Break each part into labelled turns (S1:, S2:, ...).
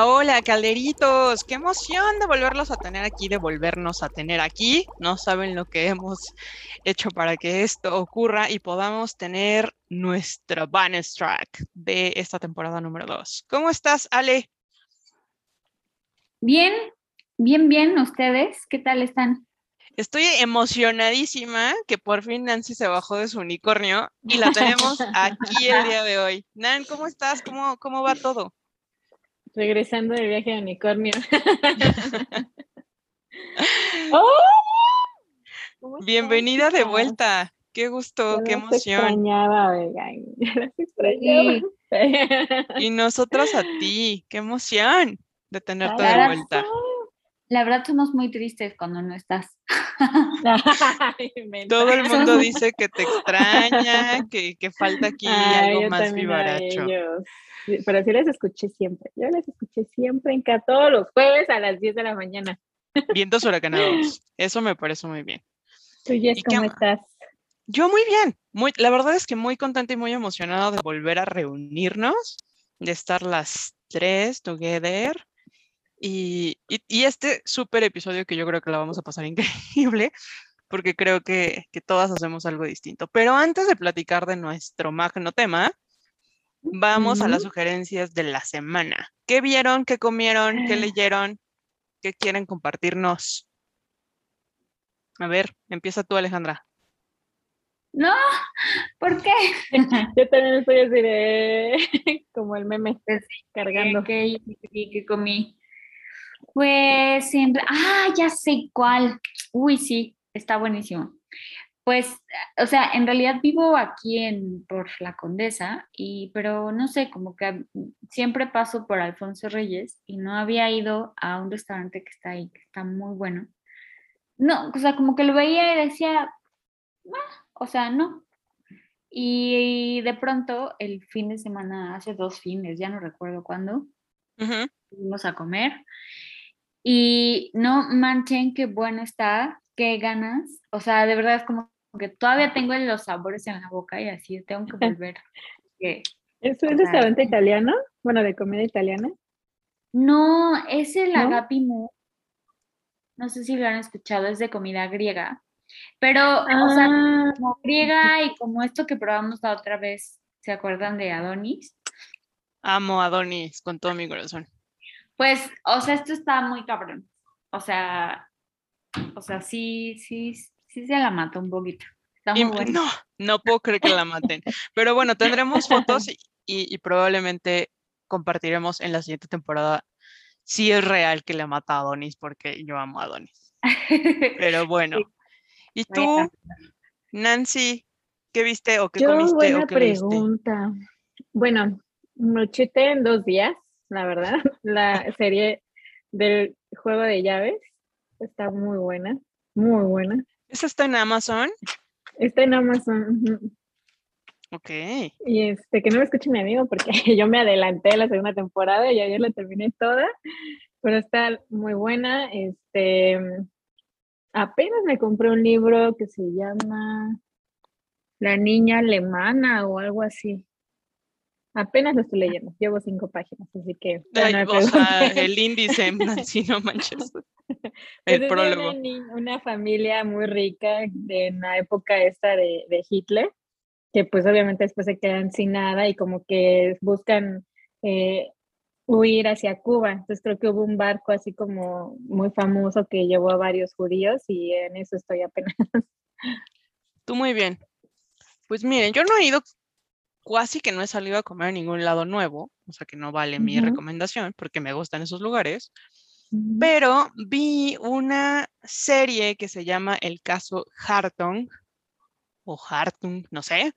S1: Hola, hola, calderitos. Qué emoción de volverlos a tener aquí, de volvernos a tener aquí. No saben lo que hemos hecho para que esto ocurra y podamos tener nuestro bonus track de esta temporada número 2. ¿Cómo estás, Ale?
S2: Bien, bien, bien. ¿Ustedes qué tal están?
S1: Estoy emocionadísima que por fin Nancy se bajó de su unicornio y la tenemos aquí el día de hoy. Nan, ¿cómo estás? ¿Cómo, cómo va todo?
S3: Regresando del viaje de unicornio.
S1: ¡Oh! Bienvenida de vuelta. Qué gusto, qué emoción.
S3: extrañaba, extrañaba.
S1: Y nosotros a ti, qué emoción de tenerte de vuelta.
S2: La verdad somos muy tristes cuando no estás.
S1: Todo el mundo dice que te extraña, que, que falta aquí algo más vivaracho.
S3: Pero sí les escuché siempre. Yo les escuché siempre en cada todos los jueves a las 10 de la mañana.
S1: Vientos huracanados. Eso me parece muy bien.
S3: ¿Tú, Jess, cómo estás?
S1: Yo muy bien. Muy, la verdad es que muy contenta y muy emocionada de volver a reunirnos, de estar las tres together. Y, y, este súper episodio que yo creo que la vamos a pasar increíble, porque creo que, que todas hacemos algo distinto. Pero antes de platicar de nuestro magno tema, Vamos a las sugerencias de la semana. ¿Qué vieron? ¿Qué comieron? ¿Qué leyeron? ¿Qué quieren compartirnos? A ver, empieza tú, Alejandra.
S2: No, ¿por qué?
S3: Yo también estoy así de como el meme pues cargando.
S2: ¿Qué, qué, comí? Pues siempre, ah, ya sé cuál. Uy, sí, está buenísimo. Pues, o sea, en realidad vivo aquí en, por la Condesa, y, pero no sé, como que siempre paso por Alfonso Reyes y no había ido a un restaurante que está ahí, que está muy bueno. No, o sea, como que lo veía y decía, ah", o sea, no. Y, de pronto, el fin de semana, hace dos fines, ya no recuerdo cuándo, fuimos a comer. Y no manchen qué bueno está, qué ganas. O sea, de verdad es como que todavía tengo los sabores en la boca y así tengo que volver.
S3: ¿Es un restaurante italiano? Bueno, de comida italiana.
S2: No, es el ¿No? No sé si lo han escuchado, es de comida griega. Pero, o sea, ah. como griega y como esto que probamos la otra vez, ¿se acuerdan de Adonis?
S1: Amo Adonis con todo mi corazón.
S2: Pues, o sea, esto está muy cabrón. O sea, o sea, sí, sí, sí se la mató un poquito.
S1: No, no puedo creer que la maten. Pero bueno, tendremos fotos y, probablemente compartiremos en la siguiente temporada si es real que le mata a Adonis, porque yo amo a Adonis. Pero bueno. ¿Y tú, Nancy, qué viste o qué comiste
S3: buena pregunta. Bueno, me chute en dos días, la verdad. La serie del juego de llaves está muy buena, muy buena.
S1: ¿Esa está en Amazon?
S3: Está en Amazon.
S1: Ok.
S3: Y este, que no me escuche mi amigo porque yo me adelanté la segunda temporada y ayer la terminé toda, pero está muy buena. Este, apenas me compré un libro que se llama La niña alemana o algo así. Apenas lo estoy leyendo, llevo cinco páginas, así que...
S1: el índice, si no manches. El prólogo.
S3: Una, familia muy rica de, en la época esta de, de, Hitler, que pues obviamente después se quedan sin nada y como que buscan eh, huir hacia Cuba. Entonces creo que hubo un barco así como muy famoso que llevó a varios judíos y en eso estoy apenas.
S1: Tú muy bien. Pues miren, yo no he ido casi que no he salido a comer a ningún lado nuevo, o sea que no vale mi recomendación porque me gustan esos lugares, pero vi una serie que se llama El caso Hartung o Hartung, no sé.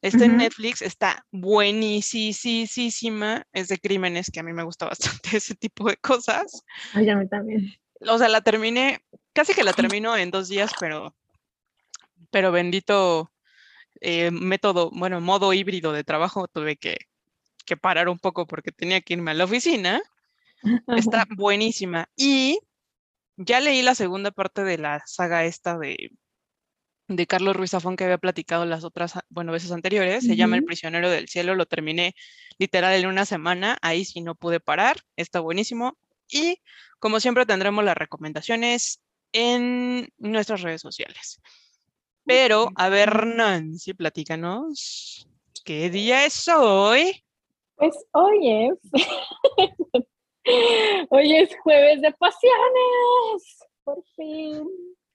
S1: Está en Netflix, está buenísima, es de crímenes, que a mí me gusta bastante ese tipo de cosas.
S3: Ay, a mí también.
S1: O sea, la terminé, casi que la termino en dos días, pero, pero bendito eh, método, bueno, modo híbrido de trabajo, tuve que, que parar un poco porque tenía que irme a la oficina. Está buenísima. Y ya leí la segunda parte de la saga esta de de Carlos Ruiz Zafón que había platicado las otras, bueno, veces anteriores. Se llama El prisionero del cielo. Lo terminé literal en una semana. Ahí sí no pude parar. Está buenísimo. Y como siempre tendremos las recomendaciones en nuestras redes sociales. Pero, a ver, Nancy, platícanos. ¿Qué día es hoy?
S3: Pues hoy es. hoy es jueves de pasiones. Por fin.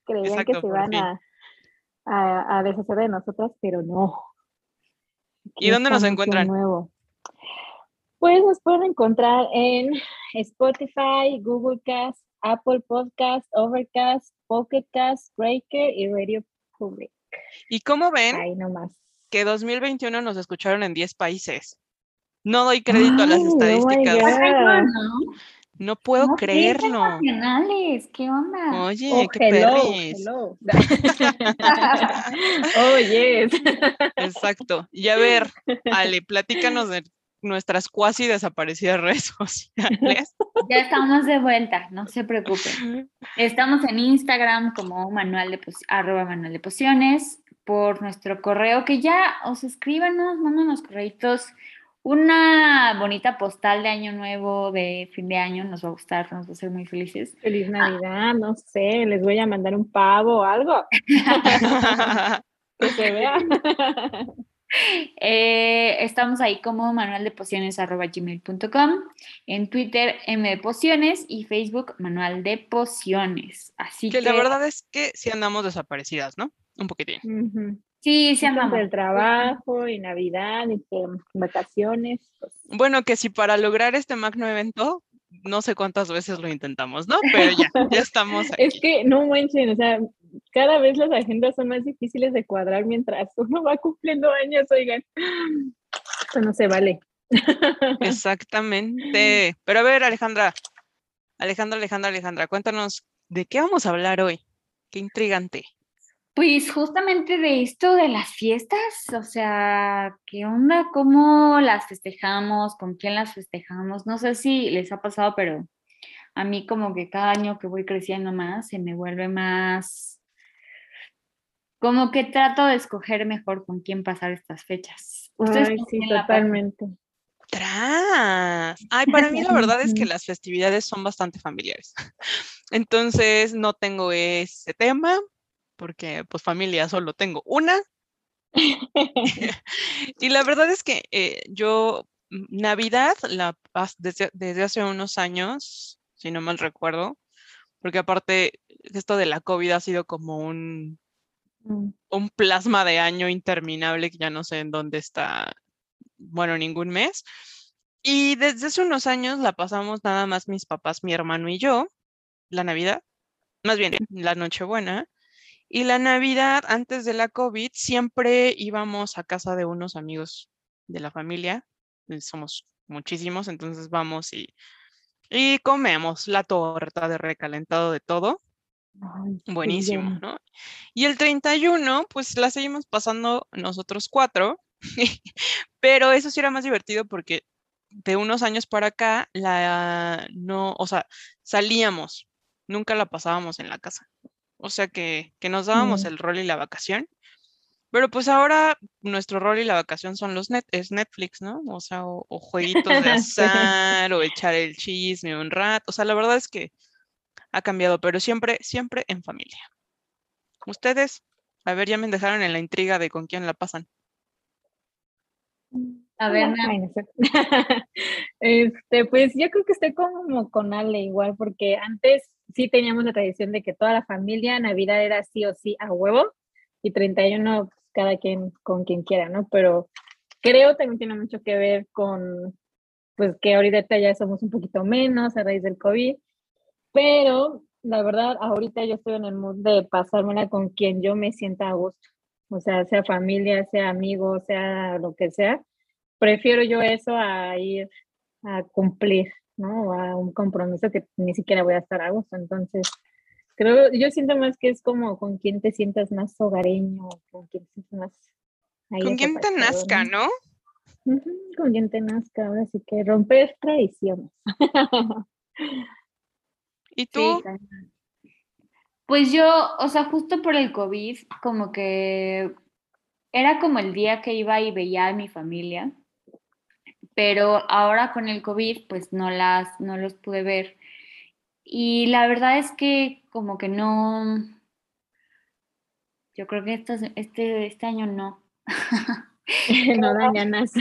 S3: Creían
S1: Exacto,
S3: que se iban a, a, a deshacer de nosotras, pero no.
S1: ¿Y dónde nos encuentran?
S3: nuevo. Pues nos pueden encontrar en Spotify, Google Cast, Apple Podcast, Overcast, Pocket Cast, Breaker y Radio
S1: ¿Y cómo ven
S3: Ahí nomás.
S1: que 2021 nos escucharon en 10 países? No doy crédito a las
S3: oh
S1: estadísticas.
S2: No,
S1: puedo
S2: no,
S1: creerlo.
S2: ¿qué onda?
S1: Oye,
S3: Oh,
S1: qué
S3: hello,
S1: perris.
S3: hello. oh, yes.
S1: Exacto. Y a ver, Ale, platícanos de nuestras cuasi desaparecidas redes sociales.
S2: Ya estamos de vuelta, no se preocupen. Estamos en Instagram como manual de arroba manual de pociones, por nuestro correo, que ya os escríbanos, mándanos correitos, una bonita postal de año nuevo, de fin de año, nos va a gustar, nos va a hacer muy felices.
S3: Feliz Navidad, no sé, les voy a mandar un pavo o algo que se vea.
S2: Eh, estamos ahí como manual de pociones gmail.com, en Twitter M de pociones y Facebook manual de pociones. Así
S1: que
S2: que,
S1: la verdad es que sí andamos desaparecidas, ¿no? Un poquitín.
S3: Ujú.
S2: sí, sí andamos.
S3: el trabajo y Navidad y que vacaciones. pues,
S1: Bueno, que si para lograr este magno evento, no sé cuántas veces lo intentamos, ¿no? Pero ya, ya estamos aquí.
S3: Es que no manchen, o sea, cada vez las agendas son más difíciles de cuadrar mientras uno va cumpliendo años, oigan. Eso no se vale.
S1: Exactamente. Pero a ver, Alejandra, Alejandra, Alejandra, Alejandra, cuéntanos de qué vamos a hablar hoy. Qué intrigante.
S2: Pues justamente de esto de las fiestas, o sea, ¿qué onda? ¿Cómo las festejamos? ¿Con quién las festejamos? No sé si les ha pasado, pero a mí como que cada año que voy creciendo más se me vuelve más, como que trato de escoger mejor con quién pasar estas fechas. ¿Ustedes
S3: Ay, sí, totalmente.
S1: ¡Tras! Ay, para mí la verdad es que las festividades son bastante familiares. Entonces no tengo ese tema, porque pues familia solo tengo una. Y la verdad es que eh, yo, mm, Navidad, la, desde, desde hace unos años, si no mal recuerdo, porque aparte esto de la COVID ha sido como un,
S3: Mm,
S1: un plasma de año interminable que ya no sé en dónde está, bueno, ningún mes. Y desde hace unos años la pasamos nada más mis papás, mi hermano y yo, la Navidad, más bien la Nochebuena. Y la Navidad, antes de la COVID, siempre íbamos a casa de unos amigos de la familia. eh, Somos muchísimos, entonces vamos y, y comemos la torta de recalentado de todo.
S3: Ay,
S1: Buenísimo. ¿no? Y el 31, pues la seguimos pasando nosotros cuatro, pero eso sí era más divertido porque de unos años para acá, la no, o sea, salíamos, nunca la pasábamos en la casa. O sea que, que nos dábamos
S3: Mm.
S1: el rol y la vacación. Pero pues ahora nuestro rol y la vacación son los net, es Netflix, ¿no? O sea, o, o jueguitos de azar, o echar el chisme un rato. O sea, la verdad es que ha cambiado, pero siempre, siempre en familia. Ustedes, a ver, ya me dejaron en la intriga de con quién la pasan.
S2: A ver,
S3: no sé. Este, pues yo creo que estoy como con Ale igual, porque antes sí teníamos la tradición de que toda la familia, Navidad era sí o sí a huevo, y 31 pues, cada quien con quien quiera, ¿no? Pero creo también tiene mucho que ver con, pues que ahorita ya somos un poquito menos a raíz del COVID, pero la verdad ahorita yo estoy en el mood de pasármela con quien yo me sienta a gusto, o sea, sea familia, sea amigo, sea lo que sea prefiero yo eso a ir a cumplir, ¿no? A un compromiso que ni siquiera voy a estar a gusto. Entonces, creo, yo siento más que es como con quien te sientas más hogareño, con quien te sientas más... ahí
S1: Con quién te nazca, ¿no?
S3: Con quien te nazca, ahora sí que romper tradiciones.
S1: ¿Y tú?
S2: Pues yo, o sea, justo por el COVID, como que era como el día que iba y veía a mi familia, pero ahora con el COVID, pues no las, no los pude ver. Y la verdad es que como que no, yo creo que este, este, este año no.
S3: no dan ganas.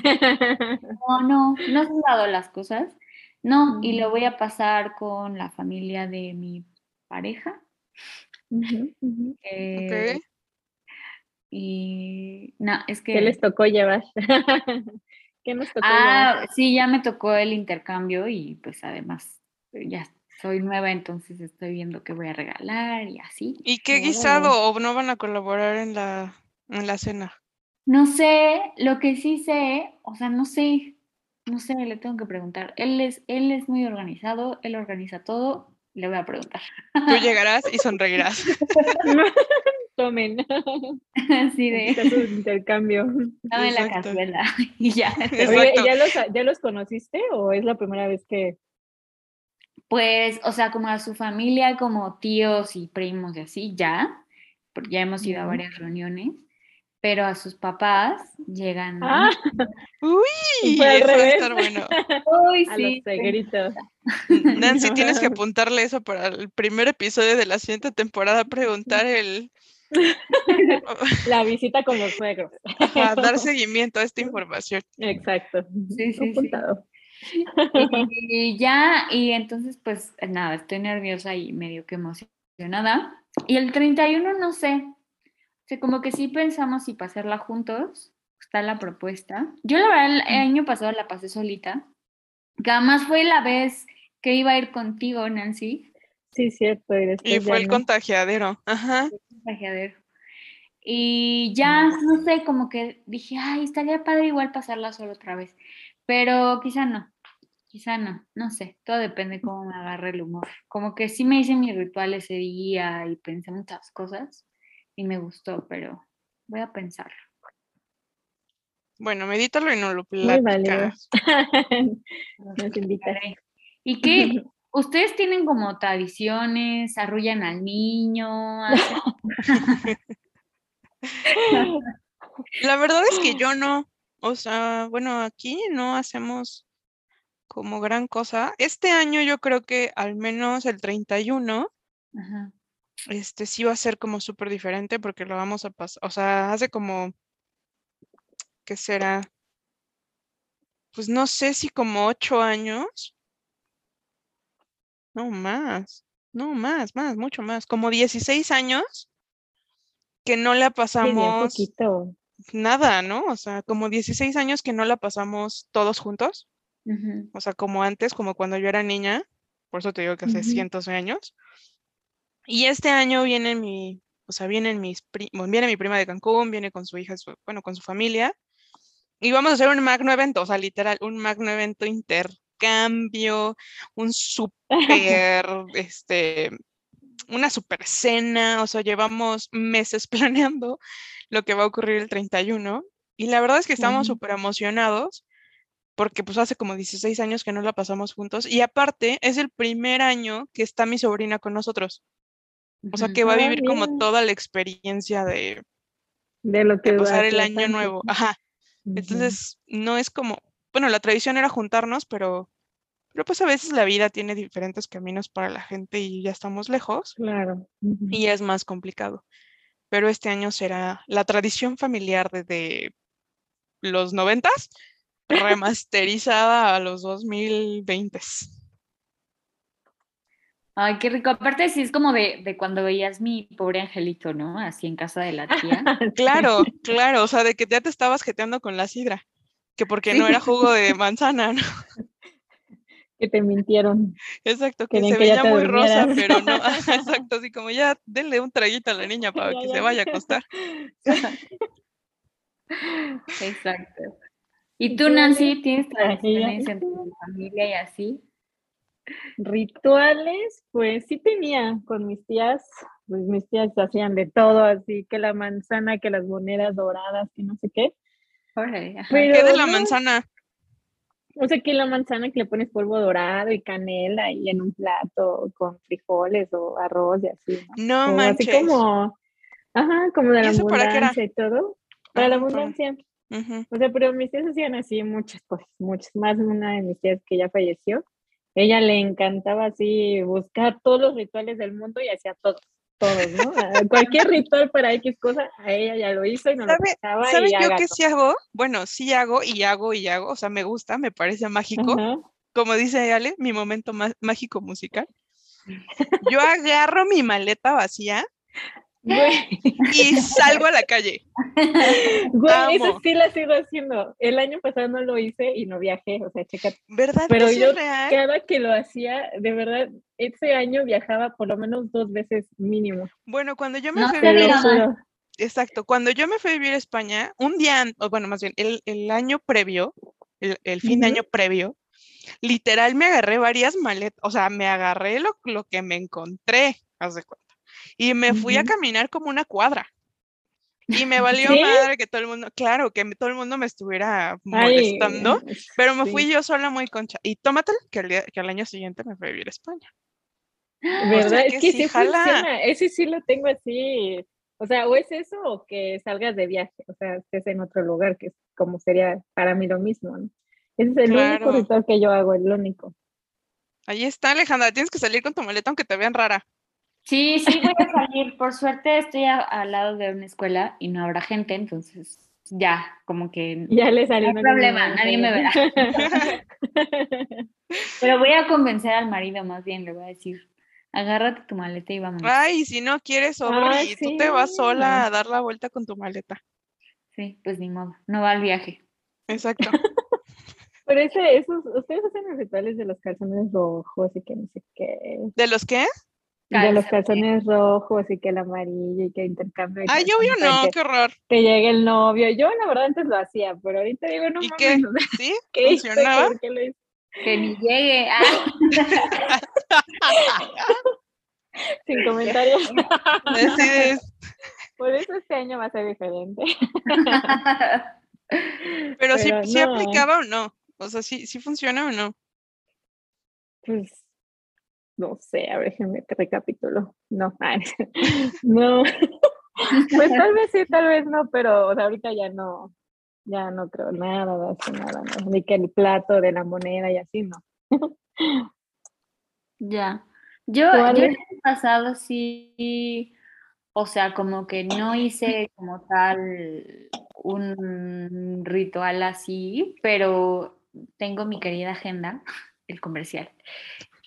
S2: no, no, no se han dado las cosas. No, y lo voy a pasar con la familia de mi pareja. Eh, y no, es que...
S3: ¿Qué les tocó llevar? ¿Qué nos tocó
S2: ah, sí, ya me tocó el intercambio y pues además ya soy nueva, entonces estoy viendo qué voy a regalar y así.
S1: ¿Y qué guisado o no van a colaborar en la, en la cena?
S2: No sé, lo que sí sé, o sea, no sé, no sé, le tengo que preguntar. Él es, él es muy organizado, él organiza todo, le voy a preguntar.
S1: Tú llegarás y sonreirás.
S3: Tomen.
S2: Así de.
S3: su intercambio.
S2: Dame la cazuela y ya.
S3: ¿ya los, ¿ya los conociste o es la primera vez que
S2: pues, o sea, como a su familia, como tíos y primos y así, ya, porque ya hemos ido a varias reuniones, pero a sus papás llegan.
S3: Ah,
S1: uy, eso va a estar bueno.
S2: Uy,
S3: a
S2: sí.
S3: los segritos.
S1: Nancy, tienes que apuntarle eso para el primer episodio de la siguiente temporada, preguntar el...
S3: La visita con los suegros.
S1: A dar seguimiento a esta información.
S3: Exacto.
S2: Sí, sí, sí. Y, ya, y entonces pues nada, estoy nerviosa y medio que emocionada. Y el 31 no sé, o como que sí pensamos si pasarla juntos, está la propuesta. Yo la verdad el año pasado la pasé solita, que además fue la vez que iba a ir contigo, Nancy.
S3: Sí, cierto.
S1: Y, fue el contagiadero. Ajá.
S2: contagiadero. Y ya, no sé, como que dije, ay, estaría padre igual pasarla solo otra vez. Pero quizá no, quizá no, no sé, todo depende cómo me agarre el humor. Como que sí me hice mi ritual ese día y pensé muchas cosas y me gustó, pero voy a pensarlo.
S1: Bueno, medítalo y no lo platicas.
S3: Nos invitaré.
S2: ¿Y qué? ¿Ustedes tienen como tradiciones? ¿Arrullan al niño?
S1: La verdad es que yo no. O sea, bueno, aquí no hacemos como gran cosa. Este año yo creo que al menos el 31, este sí va a ser como súper diferente porque lo vamos a pasar, o sea, hace como, ¿qué será? Pues no sé si como ocho años. No más, no más, más, mucho más, como 16 años que no la pasamos.
S3: poquito
S1: nada, ¿no? O sea, como 16 años que no la pasamos todos juntos. O sea, como antes, como cuando yo era niña, por eso te digo que hace cientos de años. Y este año viene mi, o sea, vienen mis viene mi prima de Cancún, viene con su hija, bueno, con su familia. Y vamos a hacer un magno evento, o sea, literal, un magno evento intercambio, un super, este, una super cena, o sea, llevamos meses planeando lo que va a ocurrir el 31. Y la verdad es que estamos súper emocionados porque pues hace como 16 años que no la pasamos juntos y aparte es el primer año que está mi sobrina con nosotros. O sea, que va a vivir como toda la experiencia de,
S3: de lo que
S1: pasar el año nuevo. Ajá. Entonces, no es como, bueno, la tradición era juntarnos, pero, pero pues a veces la vida tiene diferentes caminos para la gente y ya estamos lejos.
S3: Claro.
S1: Y es más complicado pero este año será la tradición familiar desde los noventas, remasterizada a los 2020.
S2: Ay, qué rico. Aparte, sí es como de, de, cuando veías mi pobre angelito, ¿no? Así en casa de la tía.
S1: claro, claro. O sea, de que ya te estabas jeteando con la sidra. Que porque no era jugo de manzana, ¿no?
S3: que te mintieron.
S1: Exacto, que se veía muy rosa, pero no, exacto, así como ya denle un traguito a la niña para que se vaya a acostar.
S2: Exacto. ¿Y tú, Nancy, tienes tradiciones en tu familia y así?
S3: Rituales, pues sí tenía con mis tías, pues mis tías hacían de todo, así que la manzana, que las monedas doradas, que no sé qué.
S1: ¿Qué de la manzana?
S3: O sea, que la manzana que le pones polvo dorado y canela y en un plato con frijoles o arroz y así.
S1: No,
S3: ¿no?
S1: manches.
S3: Así como, ajá, como de
S1: ¿Y
S3: la abundancia y todo. Para la
S1: Ah,
S3: abundancia.
S1: Ujú.
S3: O sea, pero mis tías hacían así muchas cosas, muchas más. Una de mis tías que ya falleció, ella le encantaba así buscar todos los rituales del mundo y hacía todos, todos, ¿no? Cualquier ritual para X cosa, a ella ya lo hizo y lo
S1: ¿Sabe-
S3: pasaba
S1: ¿Sabes yo qué sí hago? Bueno, sí hago y hago y hago. O sea, me gusta, me parece mágico.
S3: Ajá.
S1: Como dice Ale, mi momento má- mágico musical. Yo agarro mi maleta vacía
S3: Güey,
S1: y salgo a la calle.
S3: güey, eso
S1: Amo.
S3: sí la sigo haciendo. El año pasado no lo hice y no viajé, o sea, checa.
S1: ¿Verdad
S3: Pero
S1: que
S3: yo
S1: es real?
S3: cada que lo hacía, de verdad, ese año viajaba por lo menos dos veces mínimo.
S1: Bueno, cuando yo me
S2: No
S1: fui a vivir, exacto, cuando yo me fui a vivir a España, un día, o bueno, más bien, el, el año previo, el, el fin de año previo, literal me agarré varias maletas, o sea, me agarré lo, lo que me encontré, haz de cuenta, y me fui a caminar como una cuadra. Y me valió
S3: ¿Sí?
S1: madre que todo el mundo, claro, que todo el mundo me estuviera
S3: Ay,
S1: molestando, pero me
S3: sí.
S1: fui yo sola muy concha. Y tómatelo, que al, día- que al año siguiente me fui a vivir a España.
S3: ¿Verdad?
S1: que
S3: es que
S1: sí
S3: sí,
S1: jala.
S3: funciona. Ese sí lo tengo así. O sea, o es eso o que salgas de viaje, o sea, estés en otro lugar, que es como sería para mí lo mismo, ¿no? Ese es el
S1: Claro.
S3: único ritual que yo hago, el único.
S1: Ahí está, Alejandra, tienes que salir con tu maleta aunque te vean rara.
S2: Sí, sí voy a salir. Por suerte estoy a- al lado de una escuela y no habrá gente, entonces ya, como que
S3: Ya le salió.
S2: No hay problema, nadie me verá. Pero voy a convencer al marido más bien, le voy a decir, agárrate tu maleta y vámonos.
S1: Ay, y si no quieres, Odori,
S3: Ay,
S1: tú te vas sola a dar la vuelta con tu maleta.
S2: Sí, pues ni modo, no va al viaje.
S1: Exacto.
S3: Pero ese, esos, ustedes hacen los rituales de los calzones rojos y que no sé qué.
S1: ¿De los qué?
S3: De los
S2: Calzones.
S3: rojos y que el amarillo y que intercambio.
S1: Ay,
S3: calzones para
S1: no,
S3: Que,
S1: qué horror.
S3: que llegue el novio. Yo, la verdad, antes lo hacía, pero ahorita digo, no
S1: ¿Y
S3: mames,
S1: qué? ¿Sí?
S3: ¿qué?
S1: ¿Funcionaba?
S2: Que ni llegue. Ah,
S3: Sin comentarios.
S1: Decides.
S3: Por eso este año va a ser diferente.
S1: Pero sí,
S3: Pero
S1: sí
S3: no.
S1: aplicaba o no. O sea, sí, sí funciona o no.
S3: Pues, no sé, a ver, déjenme que recapitulo. No, no. Pues tal vez sí, tal vez no, pero o sea, ahorita ya no, ya no creo nada de eso, nada, no. Ni que el plato de la moneda y así, no.
S2: ya. Yo,
S3: ¿Tú,
S2: yo el año pasado sí, o sea, como que no hice como tal un ritual así, pero tengo mi querida agenda, el comercial.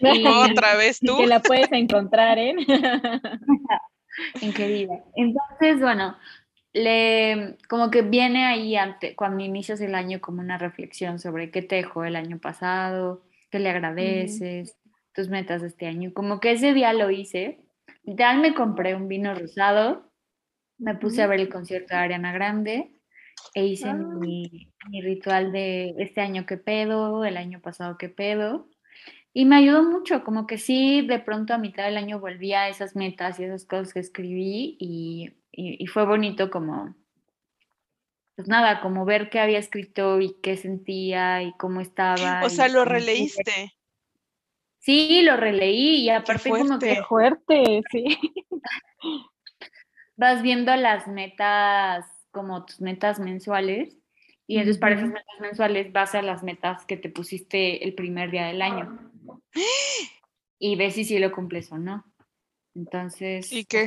S1: Otra vez tú.
S3: que la puedes encontrar en.
S2: en querida. Entonces, bueno, le, como que viene ahí ante, cuando inicias el año como una reflexión sobre qué te dejó el año pasado, qué le agradeces, tus metas de este año. Como que ese día lo hice. Literal me compré un vino rosado, me puse a ver el concierto de Ariana Grande e hice
S3: Ah.
S2: mi, mi ritual de este año qué pedo, el año pasado qué pedo. Y me ayudó mucho, como que sí, de pronto a mitad del año volví a esas metas y esas cosas que escribí y, y- y fue bonito como, pues nada, como ver qué había escrito y qué sentía y cómo estaba.
S1: O sea, lo releíste.
S2: Sí, lo releí y aparte como que
S3: Qué fuerte, sí.
S2: vas viendo las metas, como tus metas mensuales, y entonces para esas metas mensuales vas a las metas que te pusiste el primer día del año. Y ves si sí lo cumples o no. Entonces,
S1: ¿Y
S2: o
S1: qué?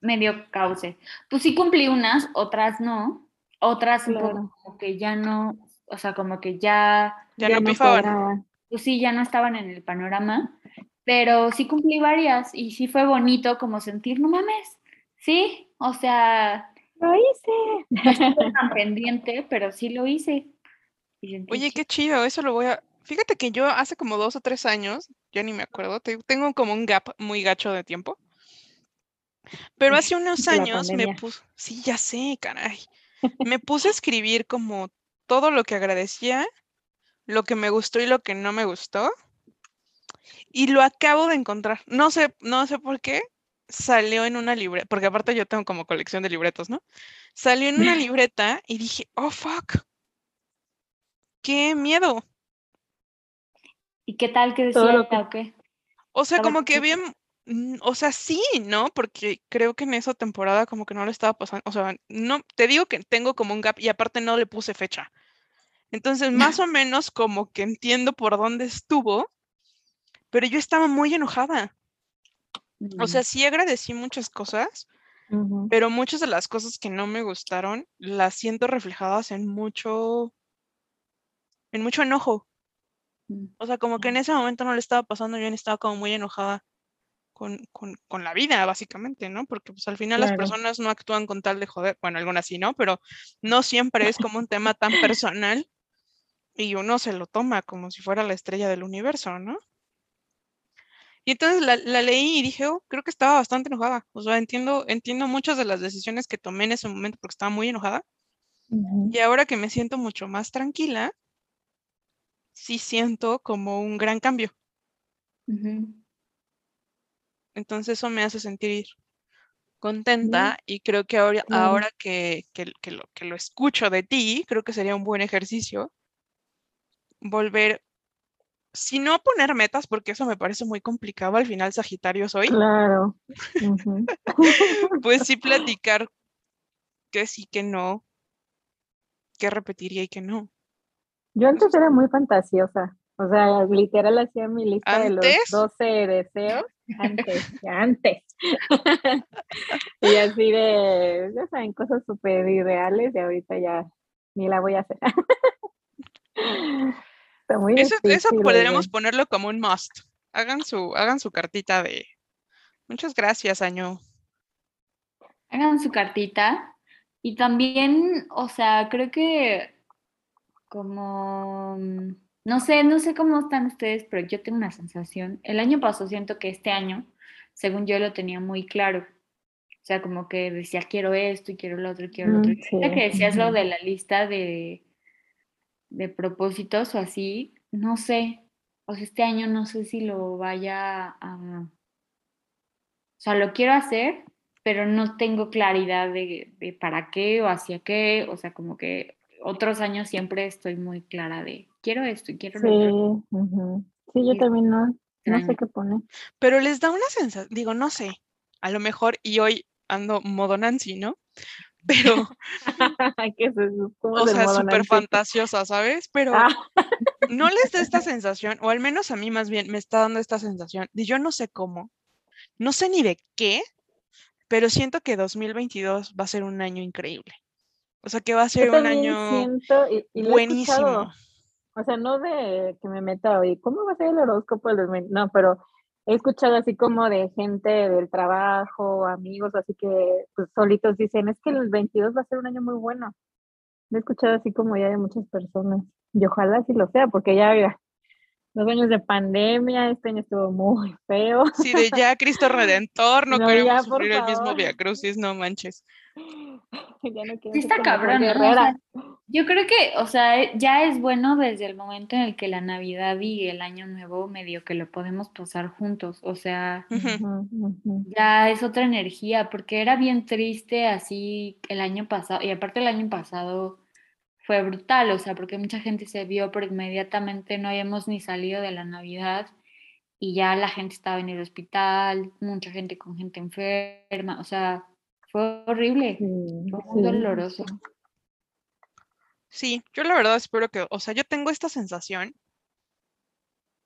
S2: me- dio cauce. Pues sí cumplí unas, otras no. Otras
S3: Claro.
S2: como que ya no, o sea, como que ya,
S1: Ya no
S3: cuadraba.
S2: pues sí, ya no estaban en el panorama. Pero sí cumplí varias y sí fue bonito como sentir, no mames, sí, o sea,
S3: Lo hice.
S2: no estuve tan pendiente, pero sí lo hice.
S1: Oye, qué chido, eso lo voy a... Fíjate que yo hace como dos o tres años, ya ni me acuerdo, te- tengo como un gap muy gacho de tiempo. Pero hace unos años me puse, sí, ya sé, caray. Me puse a escribir como todo lo que agradecía, lo que me gustó y lo que no me gustó. Y lo acabo de encontrar. No sé, no sé por qué. Salió en una libreta, porque aparte yo tengo como colección de libretos, ¿no? Salió en una libreta y dije, oh, fuck. Qué miedo.
S2: ¿Y qué tal que decía
S3: lo que-
S2: o qué?
S1: O sea, como que bien, mm, o sea, sí, ¿no? Porque creo que en esa temporada como que no le estaba pasando, o sea, no, te digo que tengo como un gap y aparte no le puse fecha. Entonces, más o menos como que entiendo por dónde estuvo, pero yo estaba muy enojada. O
S2: Mm,
S1: sea, sí agradecí muchas cosas, pero muchas de las cosas que no me gustaron las siento reflejadas en mucho, en mucho enojo. O sea, como que en ese momento no le estaba pasando bien, estaba como muy enojada con, con, con la vida, básicamente, ¿no? Porque pues al final las
S3: Claro.
S1: personas no actúan con tal de joder, bueno, algunas sí, ¿no? Pero no siempre es como un tema tan personal y uno se lo toma como si fuera la estrella del universo, ¿no? Y entonces la, la leí y dije, oh, creo que estaba bastante enojada. O sea, entiendo, entiendo muchas de las decisiones que tomé en ese momento porque estaba muy enojada.
S3: Ujú.
S1: Y ahora que me siento mucho más tranquila, sí siento como un gran cambio. Entonces eso me hace sentir contenta y creo que ahora, ahora que, que- que lo, que lo escucho de ti, creo que sería un buen ejercicio volver, si no poner metas, porque eso me parece muy complicado, al final Sagitario soy,
S3: Claro.
S1: Pues sí platicar que sí, que no, que repetiría y que no.
S3: Yo antes era muy fantasiosa. O sea, literal hacía mi lista de los
S1: ¿Antes?
S3: 12 deseos. Antes, antes. y así de, ya saben, cosas súper irreales y ahorita ya ni la voy a hacer. Está muy
S1: Eso, eso
S3: difícil,
S1: podríamos
S3: oigan.
S1: ponerlo como un must. Hagan su, hagan su cartita de muchas gracias, año.
S2: Hagan su cartita. Y también, o sea, creo que como, mm, no sé, no sé cómo están ustedes, pero yo tengo una sensación. El año pasado siento que este año, según yo lo tenía muy claro. O sea, como que decía, quiero esto y quiero lo otro, y quiero lo otro.
S3: Mm,
S2: ahorita
S3: sí,
S2: que decías lo de la lista de, de propósitos o así, no sé. O sea, este año no sé si lo vaya a... O sea, lo quiero hacer, pero no tengo claridad de, de para qué o hacia qué. O sea, como que otros años siempre estoy muy clara de quiero esto y quiero
S3: Sí,
S2: lo otro.
S3: Sí, yo también no, no sé qué poner.
S1: Pero les da una sensación, digo, no sé, a lo mejor, y hoy ando modo Nancy, ¿no? Pero,
S3: ¿Qué es eso? ¿Cómo
S1: o sea, súper fantasiosa, ¿sabes? Pero
S3: Ah,
S1: no les da esta sensación, o al menos a mí más bien me está dando esta sensación, de yo no sé cómo, no sé ni de qué, pero siento que 2022 va a ser un año increíble. O sea, que va a ser un año
S3: y,
S1: buenísimo.
S3: o sea, no de que me meta hoy, ¿cómo va a ser el horóscopo del 2000? No, pero he escuchado así como de gente del trabajo, amigos, así que pues solitos dicen, es que el 22 va a ser un año muy bueno. Lo he escuchado así como ya de muchas personas. Y ojalá sí lo sea, porque ya, mira, dos años de pandemia, este año estuvo muy feo.
S1: Sí, de ya Cristo Redentor, no,
S3: No,
S1: queremos
S3: ya,
S1: sufrir el mismo. Via Crucis, no manches.
S3: ya no quiero
S2: Sí está cabrón, ¿no? O sea, yo creo que, o sea, ya es bueno desde el momento en el que la Navidad y el Año Nuevo medio que lo podemos pasar juntos. O sea, ya es otra energía, porque era bien triste así el año pasado, y aparte el año pasado fue brutal, o sea, porque mucha gente se vio, pero inmediatamente no habíamos ni salido de la Navidad y ya la gente estaba en el hospital, mucha gente con gente enferma, o sea, fue horrible,
S3: Sí,
S2: fue muy
S3: sí,
S2: doloroso.
S3: sí.
S1: Yo la verdad espero que, o sea, yo tengo esta sensación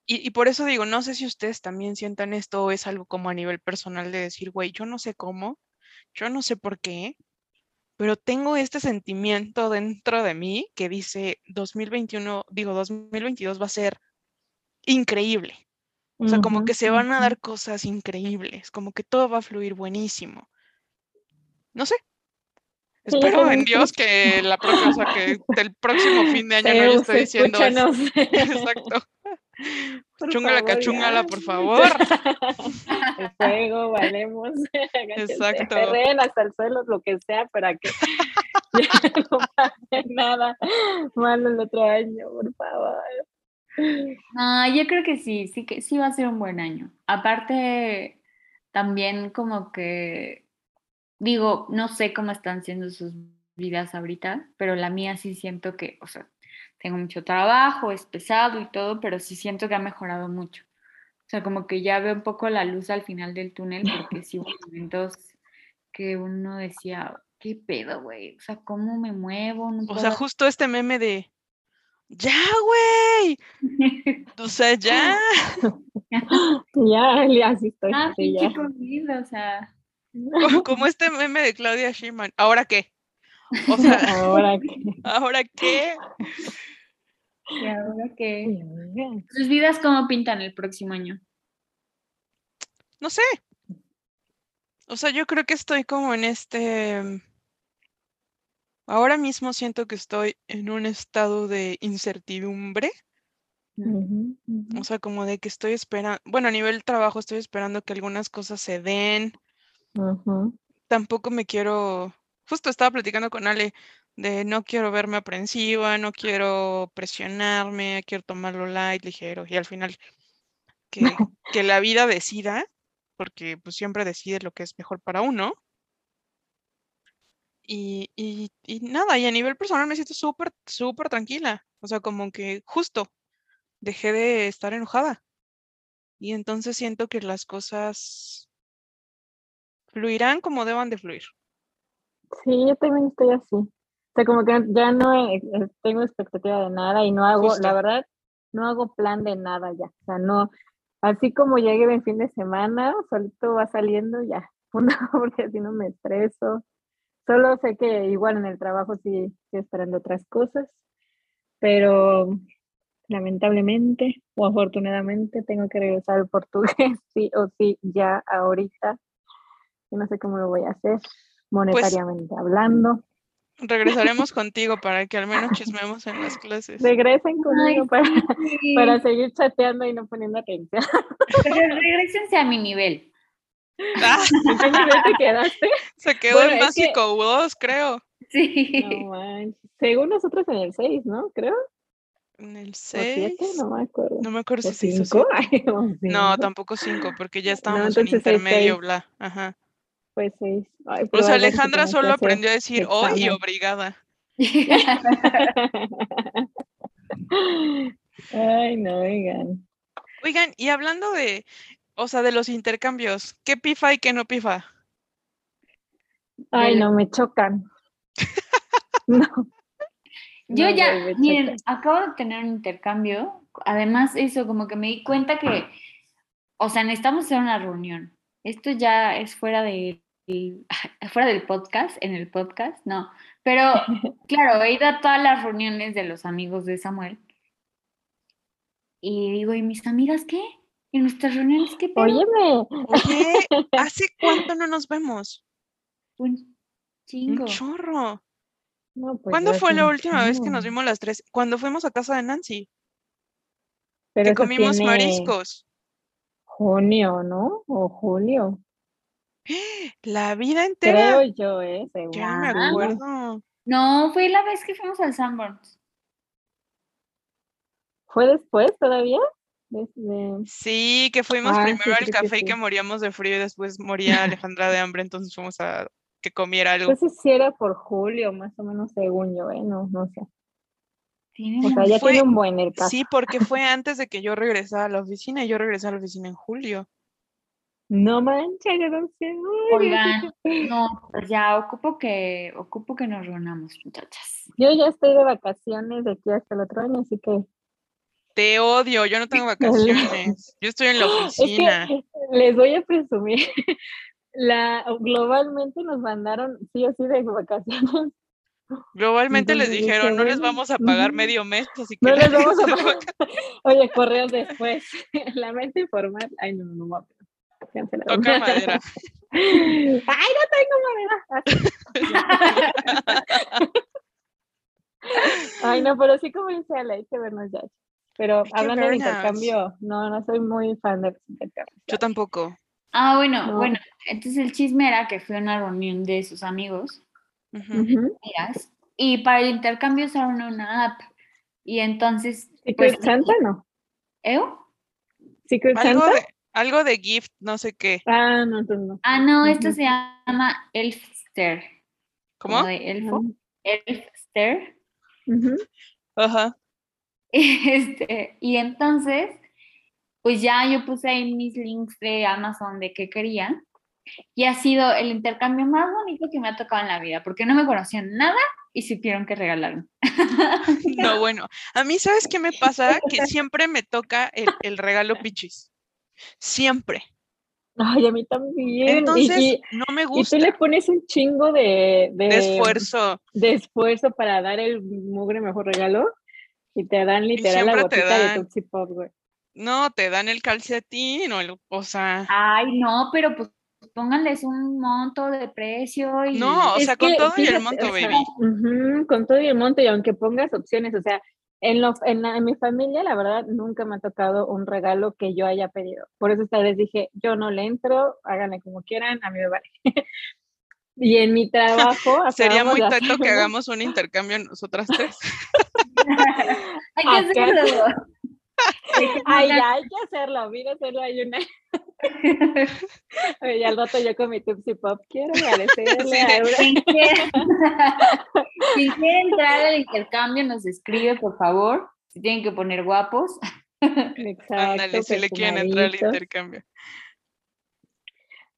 S1: y, y por eso digo, no sé si ustedes también sientan esto o es algo como a nivel personal de decir, güey, yo no sé cómo, yo no sé por qué, pero tengo este sentimiento dentro de mí que dice 2021, digo, 2022 va a ser increíble. O sea, como que se van a dar cosas increíbles, como que todo va a fluir buenísimo. No sé. Espero en Dios que la próxima, o sea, que el próximo fin de año no yo estoy diciendo es-
S3: escúchanos.
S1: Exacto.
S3: Por
S1: Chungala,
S3: favor,
S1: cachungala,
S3: ya.
S1: por favor.
S3: El fuego, valemos. agáchense,
S1: Exacto.
S3: hasta el suelo, lo que sea, para que ya no pase nada malo el otro año, por favor.
S2: No, yo creo que sí, sí que sí va a ser un buen año. Aparte, también como que, digo, no sé cómo están siendo sus vidas ahorita, pero la mía sí siento que, o sea, tengo mucho trabajo, es pesado y todo, pero sí siento que ha mejorado mucho. O sea, como que ya veo un poco la luz al final del túnel, porque sí hubo momentos que uno decía, ¿qué pedo, güey? O sea, ¿cómo me muevo? No
S1: O sea, justo este meme de, ya, güey. O sea, ya.
S3: Ya, ya, así estoy.
S2: ah,
S3: sí, ya.
S2: COVID, o sea,
S1: Como, como este meme de Claudia Schifman. ¿Ahora qué? O sea,
S3: Ahora que.
S1: ¿ahora qué?
S2: y ahora que... ¿Sus vidas cómo pintan el próximo año?
S1: No sé. O sea, yo creo que estoy como en este... Ahora mismo siento que estoy en un estado de incertidumbre. O sea, como de que estoy esperando, bueno, a nivel trabajo estoy esperando que algunas cosas se den. Tampoco me quiero, justo estaba platicando con Ale de no quiero verme aprensiva, no quiero presionarme, quiero tomarlo light, ligero. Y al final que, que la vida decida, porque pues siempre decide lo que es mejor para uno. Y, y, y nada, y a nivel personal me siento súper, súper tranquila. O sea, como que justo dejé de estar enojada. Y entonces siento que las cosas fluirán como deban de fluir.
S3: Sí, yo también estoy así. O sea, como que ya no eh, eh, tengo expectativa de nada y no hago,
S1: Justo.
S3: la verdad, no hago plan de nada ya. O sea, no, así como llegue en fin de semana, solito va saliendo ya. Punto, porque así no me estreso. Solo sé que igual en el trabajo sí estoy esperando otras cosas, pero lamentablemente o afortunadamente tengo que regresar al portugués sí o sí ya ahorita. Y no sé cómo lo voy a hacer monetariamente hablando.
S1: Regresaremos contigo para que al menos chismemos en las clases.
S3: Regresen conmigo
S2: Ay,
S3: para,
S2: sí.
S3: para seguir chateando y no poniendo atención.
S2: Pero regresense a mi nivel.
S1: Ah,
S3: ¿En qué nivel te quedaste?
S1: se quedó
S3: Bueno,
S1: en básico 2, creo.
S2: Sí.
S3: No. Según nosotros en el 6, ¿no? Creo.
S1: En el
S3: O 7,
S1: 6.
S3: no me acuerdo.
S1: No me acuerdo
S3: ¿O
S1: si 6 o
S3: 5?
S1: 7.
S3: o
S1: No,
S3: cinco.
S1: tampoco 5, porque ya estábamos en
S3: entonces es
S1: intermedio,
S3: seis.
S1: bla. Ajá.
S3: Pues 6.
S1: O sea, Alejandra solo aprendió a decir hoy y obrigada.
S3: Ay, no, oigan.
S1: Oigan, y hablando de, o sea, de los intercambios, ¿qué pifa y qué no pifa?
S3: Ay, no, me chocan. No.
S2: Yo
S3: No,
S2: ya, miren, acabo de tener un intercambio. Además, eso, como que me di cuenta que, o sea, necesitamos hacer una reunión. Esto ya es fuera de, fuera del podcast, en el podcast, no. Pero, claro, he ido a todas las reuniones de los amigos de Samuel. Y digo, ¿y mis amigas qué? ¿Y nuestras reuniones qué pedo?
S3: Óyeme,
S1: Oye, ¿hace cuánto no nos vemos?
S2: Un
S1: Un
S2: chingo.
S1: chorro.
S3: No, pues
S1: ¿Cuándo fue la
S3: un
S1: última vez que nos vimos las tres? Cuando fuimos a casa de Nancy,
S3: Pero
S1: que comimos
S3: tiene
S1: mariscos.
S3: Junio, ¿no? O julio.
S1: La vida entera.
S3: Creo yo, ¿eh?
S1: No me acuerdo.
S2: No, fue la vez que fuimos al Sanborns.
S3: ¿Fue después todavía? Desde-
S1: Sí, que fuimos
S3: Ah, sí,
S1: primero al café y que
S3: sí.
S1: moríamos de frío y después moría Alejandra de hambre, entonces fuimos a que comiera algo.
S3: Entonces sí era por julio, más o menos según yo, ¿eh? No, no sé. O sea, ya
S1: Fue-
S3: tiene un buen el caso.
S1: Sí, porque fue antes de que yo regresara a la oficina y yo regresé a la oficina en julio.
S3: No manches, ya no sé.
S2: Oigan, no, pues ya ocupo que, ocupo que nos reunamos, muchachas.
S3: Yo ya estoy de vacaciones de aquí hasta el otro año, así que
S1: Te odio, yo no tengo vacaciones. Yo estoy en la
S3: es
S1: oficina.
S3: que les voy a presumir. La, globalmente nos mandaron sí o sí de vacaciones.
S1: Globalmente les
S3: Entonces
S1: dijeron, no les vamos a pagar medio mes, así que
S3: No les vamos a pagar.
S1: vacaciones".
S3: Oye, correos después. Lamento informar. Ay, no, no, no.
S1: Toca madera.
S3: Ay, no tengo madera. Ay, no, pero sí como dice Ale, hay que vernos ya. Pero
S1: que
S3: hablando de
S1: vernos.
S3: intercambio, no, no soy muy fan de los intercambios.
S1: Yo tampoco.
S2: Ah, bueno,
S3: No.
S2: bueno, entonces el chisme era que fue a una reunión de sus amigos,
S1: Ujú.
S3: Ujú.
S2: amigas, y para el intercambio usaron una app. Y entonces,
S3: Secret
S2: pues,
S3: Santa, no.
S2: ¿eu?
S3: Secret
S1: Algo
S3: Santa.
S1: de, algo de gift, no sé qué.
S3: Ah, no.
S2: Ah, no, esto se llama Elfster.
S1: ¿Cómo?
S2: como de elfo. Elfster.
S1: Ajá.
S2: Este, y entonces, pues ya yo puse ahí mis links de Amazon de qué querían. Y ha sido el intercambio más bonito que me ha tocado en la vida, porque no me conocían nada y supieron que regalaron.
S1: No, bueno, a mí, ¿sabes qué me pasa? Que siempre me toca el, el regalo pichis. Siempre.
S3: Ay, a mí también.
S1: Entonces,
S3: y,
S1: no me
S3: y tú
S1: gusta.
S3: le pones un chingo de, de,
S1: de esfuerzo.
S3: de esfuerzo para dar el mugre mejor regalo y te dan literal la gotita de
S1: dan.
S3: Tootsie Pop, güey.
S1: No, te dan el calcetín o el, o sea,
S2: Ay, no, pero pues pónganles un monto de precio y
S1: no, o sea, con
S3: que,
S1: todo y el monto,
S3: o sea,
S1: baby.
S3: Ujú, con todo y el monte, y aunque pongas opciones, o sea, en, lo, en, la- en mi familia, la verdad, nunca me ha tocado un regalo que yo haya pedido. Por eso esta vez dije, yo no le entro, háganle como quieran, a mí me vale. y en mi trabajo,
S1: Sería muy
S3: de
S1: teto que
S3: hacer-
S1: hagamos un intercambio nosotras tres.
S2: Hay que hacerlo. Hay que
S3: Ay, hay que hacerlo, mira, hacerlo hay una. Y al rato yo con mi Tootsie Pop quiero agradecerle
S1: Sí,
S3: a Eura.
S2: Quien quiera entrar al intercambio, nos escribe, por favor. Si tienen que poner guapos.
S3: Exacto,
S1: Ándale, si le quieren entrar al intercambio.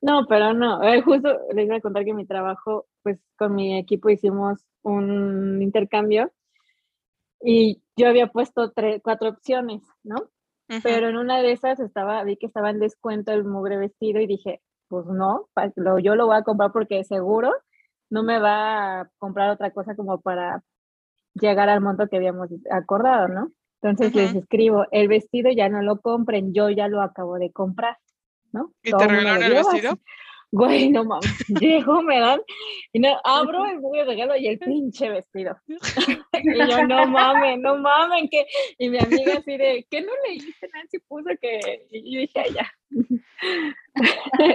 S3: No, pero no. eh, justo les iba a contar que en mi trabajo, pues con mi equipo hicimos un intercambio y yo había puesto tres, cuatro opciones, ¿no? Pero en una de esas estaba, vi que estaba en descuento el mugre vestido y dije, pues no, yo lo voy a comprar porque seguro no me va a comprar otra cosa como para llegar al monto que habíamos acordado, ¿no? Entonces les escribo, el vestido ya no lo compren, yo ya lo acabo de comprar, ¿no?
S1: ¿Y
S3: Todo
S1: te regalaron el vestido?
S3: así. Güey, no mames, llego, me dan, y no, abro el mugre regalo y el pinche vestido. Y yo, no mames, no mames, que, y mi amiga así de, ¿qué no leíste? Nancy puso que, y yo dije, "Ay, ya.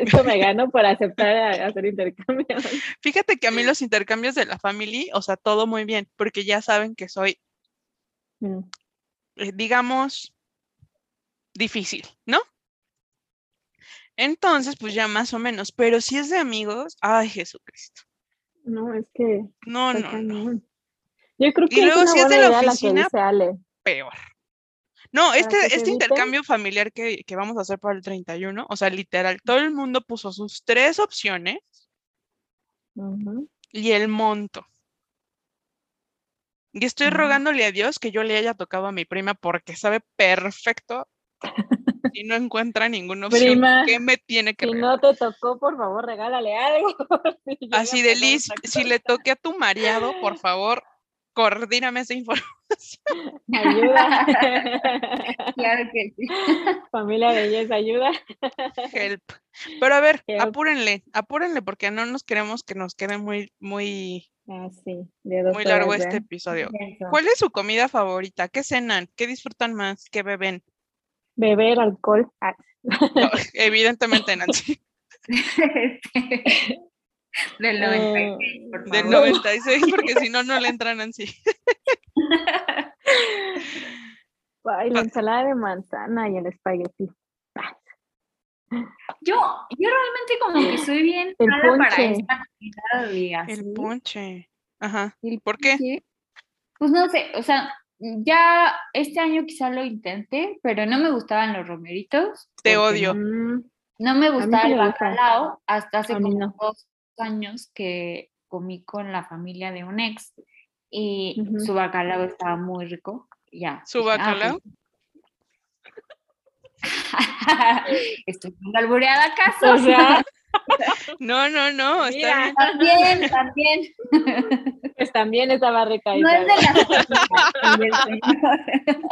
S3: Esto me gano por aceptar a- hacer intercambio.
S1: Fíjate que a mí los intercambios de la familia, o sea, todo muy bien, porque ya saben que soy,
S3: Mm,
S1: eh, digamos, difícil, ¿no? Entonces, pues ya más o menos, pero si es de amigos, ay, Jesucristo.
S3: No, es que
S1: No, no, no.
S3: Yo creo
S1: Y
S3: que
S1: luego,
S3: es
S1: si es de la
S3: la
S1: oficina,
S3: Ale.
S1: peor. No, este, este intercambio familiar que, que vamos a hacer para el 31, o sea, literal, todo el mundo puso sus tres opciones y el monto. Y estoy rogándole a Dios que yo le haya tocado a mi prima porque sabe perfecto y no encuentra ninguna opción
S3: Prima,
S1: que me tiene que
S3: Si
S1: regalar.
S3: no te tocó, por favor, regálale algo. Si
S1: Así de Liz, si le toqué a tu mareado, por favor, coordíname esa información.
S3: Ayuda.
S2: Claro que sí.
S3: Familia belleza, ayuda.
S1: Help. Pero a ver,
S3: Help.
S1: apúrenle, apúrenle porque no nos queremos que nos quede muy, muy,
S3: Ah, sí, de
S1: muy largo
S3: horas,
S1: este episodio.
S2: Eso.
S1: ¿Cuál es su comida favorita? ¿Qué cenan? ¿Qué disfrutan más? ¿Qué beben?
S3: Beber alcohol. Ah,
S1: No, evidentemente, Nancy.
S2: Este, Del 96, por
S1: Del
S2: favor.
S1: 96, porque si no, no le entra Nancy.
S3: Ay, la ensalada de manzana y el espagueti.
S2: Yo, yo realmente como que soy bien
S3: El
S2: mala para
S3: ponche.
S2: esta así.
S1: El ponche. Ajá.
S2: El
S1: ¿Por qué?
S2: ponche, Pues no sé, o sea, ya este año quizá lo intenté, pero no me gustaban los romeritos.
S1: Te odio.
S3: Mm,
S2: No, me gustaba el bacalao hasta hace como
S3: no.
S2: dos años que comí con la familia de un ex y su bacalao estaba muy rico. Ya.
S1: ¿Su
S2: ah,
S1: bacalao?
S2: pues. Estoy muy alboreada acaso.
S3: O sea,
S1: No, no, no. Está
S3: Mira.
S1: bien.
S2: También, también.
S3: pues también estaba rica.
S2: No es de la.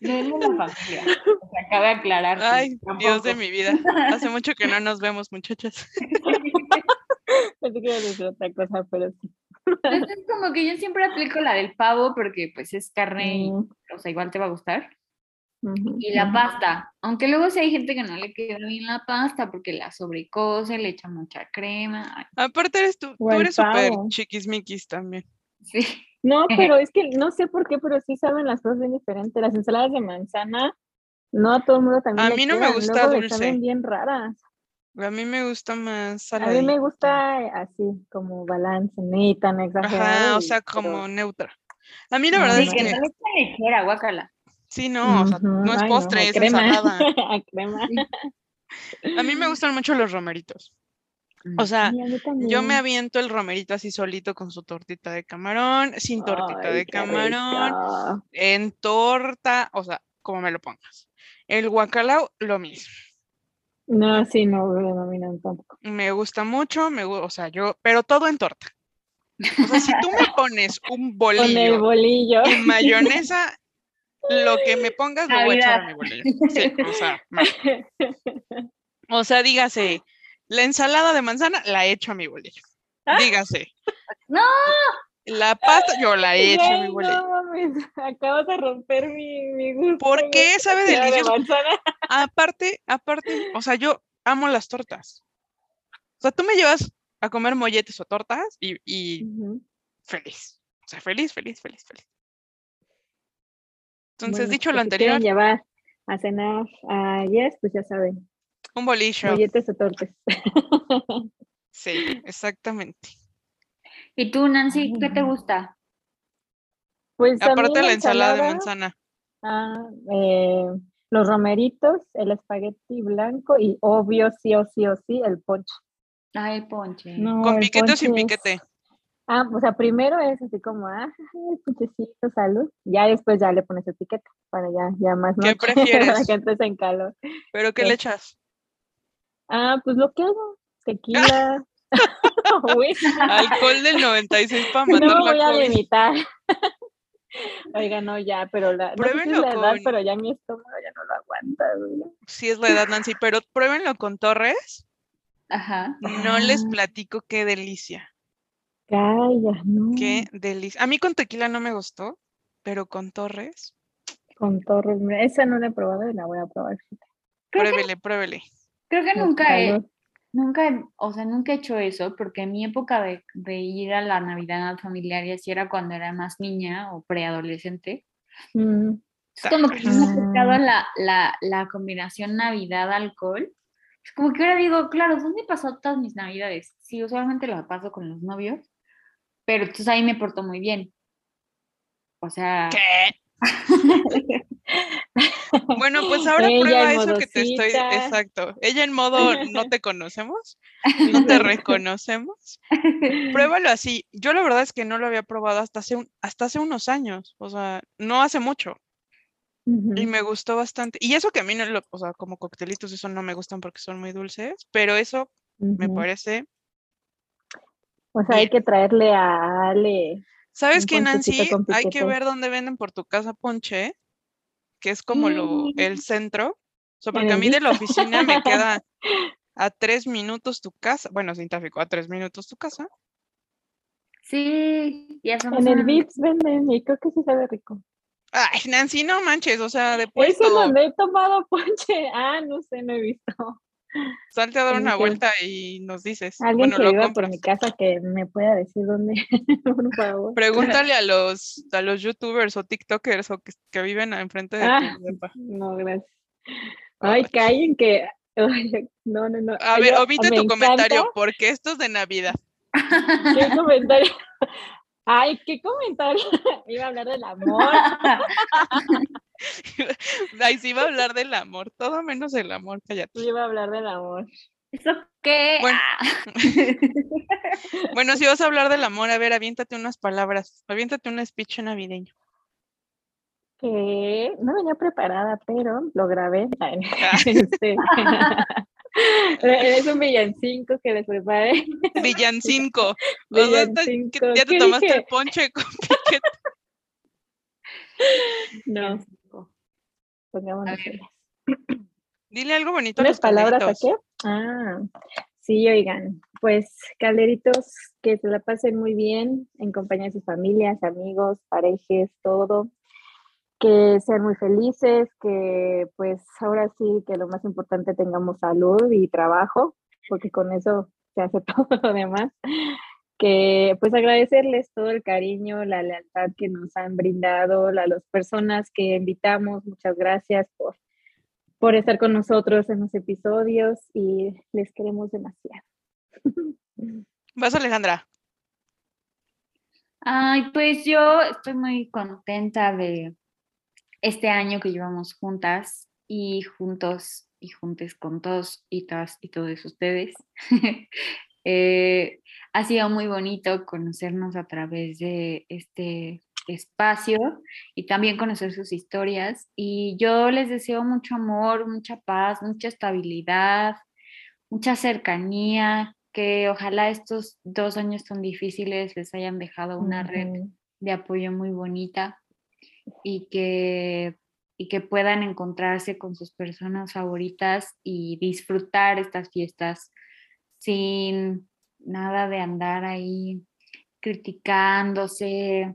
S2: No es de la familia. Se acaba de aclarar.
S1: Ay, Dios de mi vida. Hace mucho que no nos vemos, muchachas.
S3: Pensé que iba a decir otra cosa, pero sí.
S2: Entonces, como que yo siempre aplico la del pavo porque pues es carne y,
S3: Mm,
S2: o sea, igual te va a gustar. Y la pasta, aunque luego sí hay gente que no le queda bien la pasta porque la sobrecose, le echa mucha crema. ay,
S1: Aparte eres tú, tú eres súper chiquismiquis también.
S2: Sí.
S3: No, pero es que no sé por qué, pero sí saben las cosas bien diferentes. Las ensaladas de manzana, no a todo el mundo también
S1: A mí no me
S3: quedan,
S1: gusta
S3: luego
S1: dulce.
S3: saben bien raras.
S1: A mí me gusta más
S3: A mí me gusta así, como balance, ni tan exagerado.
S1: Ajá, o sea,
S3: pero-
S1: como neutra. A mí la verdad
S2: Sí,
S1: es
S2: que
S1: que
S2: no está ligera, guácala.
S1: Sí, no, o sea, no es
S3: ay,
S1: postre,
S3: a
S1: es
S3: crema,
S1: ensalada.
S3: a crema.
S1: A mí me gustan mucho los romeritos. O sea, yo me aviento el romerito así solito con su tortita de camarón, sin tortita
S3: Ay,
S1: de camarón, en torta, o sea, como me lo pongas. El guacalao, lo mismo.
S3: No, sí, no, no, no tampoco.
S1: Me gusta mucho, me, o sea, yo, pero todo en torta. O sea, si tú me pones un
S3: Con el
S1: bolillo
S3: bolillo.
S1: y mayonesa, lo que me pongas lo voy a echar a mi bolillo. Sí, o sea, mal. O sea, dígase, la ensalada de manzana la echo a mi bolillo. Dígase.
S2: ¡No!
S1: La pasta yo la echo a mi bolillo.
S3: no acabas de romper mi, mi gusto.
S1: ¿Por qué? Sabe
S3: de
S1: delicioso.
S3: manzana.
S1: Aparte, aparte, o sea, yo amo las tortas. O sea, tú me llevas a comer molletes o tortas y, y feliz. O sea, feliz, feliz, feliz, feliz. Entonces,
S3: Bueno,
S1: dicho
S3: pues,
S1: lo
S3: si quieren
S1: anterior,
S3: llevar a cenar a Yes, pues ya saben,
S1: un bolillo.
S3: molletes o tortes.
S1: Sí, exactamente.
S2: ¿Y tú, Nancy, qué te gusta?
S3: Pues
S1: Aparte la ensalada de manzana.
S3: ah, eh, los romeritos, el espagueti blanco y obvio, sí o sí o sí, el ponche.
S2: Ay, el ponche.
S3: No,
S1: ¿Con
S3: el
S1: piquete o sin
S3: ponche es-
S1: piquete?
S3: Ah, o sea, primero es así como, ah, el ponchecito, salud. Ya después ya le pones el piquete para ya, ya más
S1: ¿Qué
S3: noche, para
S1: prefieres?
S3: que entres en calor.
S1: ¿Pero qué le echas?
S3: Ah, pues lo que hago, tequila.
S1: Alcohol del 96 para
S3: no
S1: matar
S3: me voy
S1: la
S3: a
S1: COVID.
S3: limitar. Oiga, no, ya, pero la, no sé si es
S1: Pruébenlo
S3: la edad,
S1: con-
S3: pero ya mi estómago ya no lo aguanta.
S1: Sí es la edad, Nancy, pero pruébenlo con Torres.
S2: Ajá.
S1: No les
S3: Ah.
S1: platico qué delicia.
S3: Calla, no.
S1: Qué delicia. A mí con tequila no me gustó, pero con Torres,
S3: Con Torres, mira, esa no la he probado y la voy a probar.
S2: Creo que,
S1: pruébele, pruébele.
S2: creo que nunca he, nunca, he- o sea, nunca he hecho eso, porque en mi época de, de ir a la Navidad familiar y así era cuando era más niña o preadolescente.
S3: Mm,
S2: Es como que no me ha tocado
S3: Ah.
S2: la, la, la combinación Navidad-alcohol. Es como que ahora digo, claro, ¿dónde he pasado todas mis Navidades? Sí, usualmente las paso con los novios, pero entonces ahí me porto muy bien. O sea,
S1: ¿Qué? Bueno, pues ahora
S3: Ella
S1: prueba eso que te estoy. Exacto. Ella en modo no te conocemos, no te reconocemos. Pruébalo así. Yo la verdad es que no lo había probado hasta hace, un- hasta hace unos años, o sea, no hace mucho. Y me gustó bastante. Y eso que a mí no lo, o sea, como coctelitos, eso no me gustan porque son muy dulces, pero eso me
S3: Ujú.
S1: parece.
S3: O sea, hay que traerle a Ale.
S1: ¿Sabes qué, Nancy? Hay que ver dónde venden por tu casa ponche, que es como lo, el centro. O sea, porque a mí de la oficina me queda a tres minutos tu casa. Bueno, sin tráfico, a tres minutos tu casa.
S2: sí, ya somos
S3: En el Vips venden y creo que sí sabe rico.
S1: Ay, Nancy, no manches, o sea, de
S3: Es en
S1: puesto,
S3: donde he tomado ponche. Ah, no sé, no he visto.
S1: Salte a dar una
S3: que-
S1: vuelta y nos dices.
S3: Alguien
S1: Bueno,
S3: que viva por mi casa que me pueda decir dónde, por favor.
S1: Pregúntale a los, a los youtubers o tiktokers o que, que viven enfrente de
S3: Ah,
S1: tu
S3: no, gracias. Ay,
S1: Ay.
S3: callen que. no, no, no.
S1: A ver, omite tu comentario,
S3: encanta-
S1: porque esto es de Navidad.
S3: ¿Qué comentario? Ay, qué comentario. Iba a hablar del amor.
S1: Ay, sí va a hablar del amor, todo menos el amor, cállate.
S3: Iba a hablar del amor.
S2: ¿Eso qué?
S1: Bueno.
S2: Ah.
S1: Bueno, si vas a hablar del amor, a ver, aviéntate unas palabras, aviéntate un speech navideño.
S3: Que no venía preparada, pero lo grabé.
S1: Ah.
S3: este, es un villancico que les preparé.
S1: Villancico. Ya te
S3: ¿Qué
S1: tomaste
S3: dije?
S1: el ponche con piquete.
S3: No, pongámonos serias.
S1: Dile algo bonito a
S3: ¿Unas palabras a qué? Ah, sí, oigan, pues calderitos, que se la pasen muy bien en compañía de sus familias, amigos, parejas, todo. Que sean muy felices, que pues ahora sí que lo más importante tengamos salud y trabajo, porque con eso se hace todo lo demás. Que pues agradecerles todo el cariño, la lealtad que nos han brindado, a las personas que invitamos, muchas gracias por por estar con nosotros en los episodios y les queremos demasiado.
S1: Vas, Alejandra.
S2: Ay, pues yo estoy muy contenta de este año que llevamos juntas y juntos y juntes con todos y todas y todos ustedes. Eh, ha sido muy bonito conocernos a través de este espacio y también conocer sus historias. Y yo les deseo mucho amor, mucha paz, mucha estabilidad, mucha cercanía, que ojalá estos dos años tan difíciles les hayan dejado una red de apoyo muy bonita y que, y que puedan encontrarse con sus personas favoritas y disfrutar estas fiestas sin nada de andar ahí criticándose,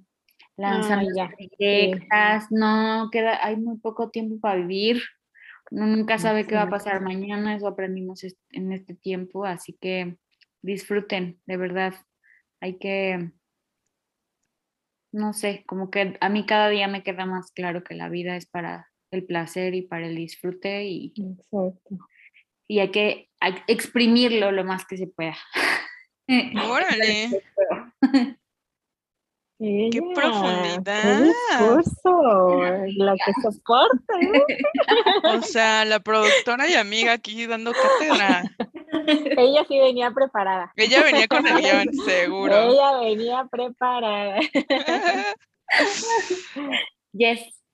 S2: lanzando directas, no, queda, hay muy poco tiempo para vivir, uno nunca sabe qué va a pasar mañana, eso aprendimos en este tiempo, así que disfruten, de verdad. Hay que, no sé, como que a mí cada día me queda más claro que la vida es para el placer y para el disfrute y, y hay que exprimirlo lo más que se pueda.
S1: Órale. ¡Qué profundidad!
S3: ¡Qué la que soporta.
S1: o sea, la productora y amiga aquí dando cátedra.
S3: Ella sí venía preparada.
S1: Ella venía con el guion, seguro.
S3: Ella venía preparada.
S2: yes.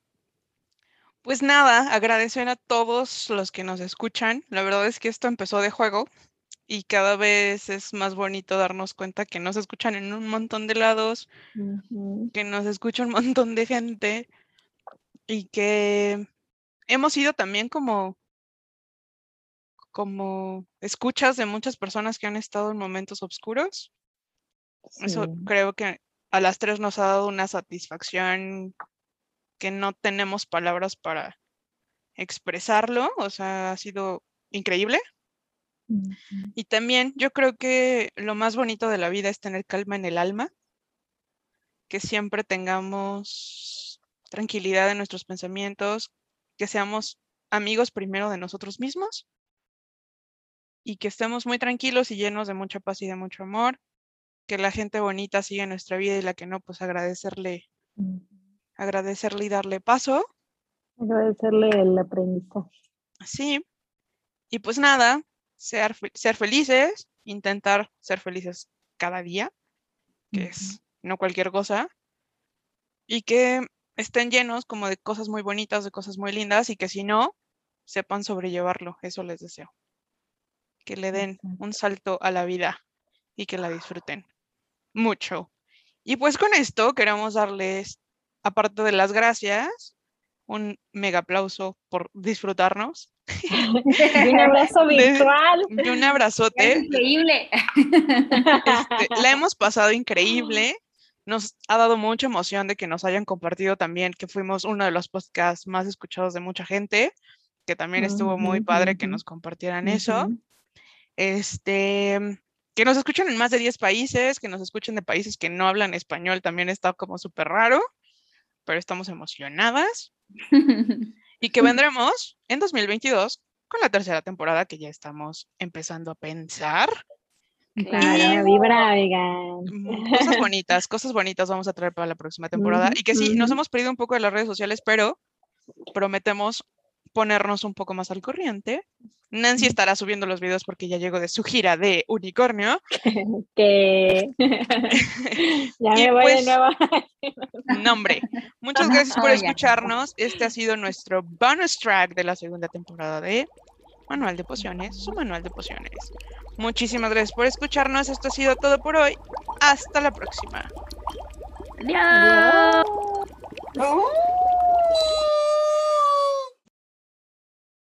S1: Pues nada, agradecer a todos los que nos escuchan. La verdad es que esto empezó de juego y cada vez es más bonito darnos cuenta que nos escuchan en un montón de lados, que nos escucha un montón de gente y que hemos sido también como como escuchas de muchas personas que han estado en momentos oscuros. Eso creo que a las tres nos ha dado una satisfacción que no tenemos palabras para expresarlo, o sea, ha sido increíble. Y también yo creo que lo más bonito de la vida es tener calma en el alma, que siempre tengamos tranquilidad en nuestros pensamientos, que seamos amigos primero de nosotros mismos y que estemos muy tranquilos y llenos de mucha paz y de mucho amor, que la gente bonita siga nuestra vida y la que no, pues agradecerle, agradecerle y darle paso.
S3: Agradecerle el aprendizaje.
S1: Sí, y pues nada, ser, ser felices, intentar ser felices cada día, que es no cualquier cosa, y que estén llenos como de cosas muy bonitas, de cosas muy lindas, y que si no, sepan sobrellevarlo, eso les deseo. Que le den un salto a la vida y que la disfruten mucho. Y pues con esto queremos darles, aparte de las gracias, un mega aplauso por disfrutarnos.
S3: un abrazo virtual.
S1: y un abrazote.
S2: increíble.
S1: Este, la hemos pasado increíble. Nos ha dado mucha emoción de que nos hayan compartido también que fuimos uno de los podcasts más escuchados de mucha gente, que también estuvo muy padre que nos compartieran eso. Este, que nos escuchen en más de 10 países, que nos escuchen de países que no hablan español, también está como súper raro, pero estamos emocionadas. y que vendremos en 2022 con la tercera temporada que ya estamos empezando a pensar.
S3: Claro, vibra,
S1: mm, Cosas bonitas, cosas bonitas vamos a traer para la próxima temporada. Y que sí, nos hemos perdido un poco de las redes sociales, pero prometemos ponernos un poco más al corriente. Nancy estará subiendo los videos porque ya llegó de su gira de unicornio.
S3: que ya me voy de pues, nuevo.
S1: no, hombre. Muchas gracias por escucharnos. Este ha sido nuestro bonus track de la segunda temporada de Manual de Pociones, su manual de pociones. Muchísimas gracias por escucharnos. Esto ha sido todo por hoy. Hasta la próxima.
S2: Adiós.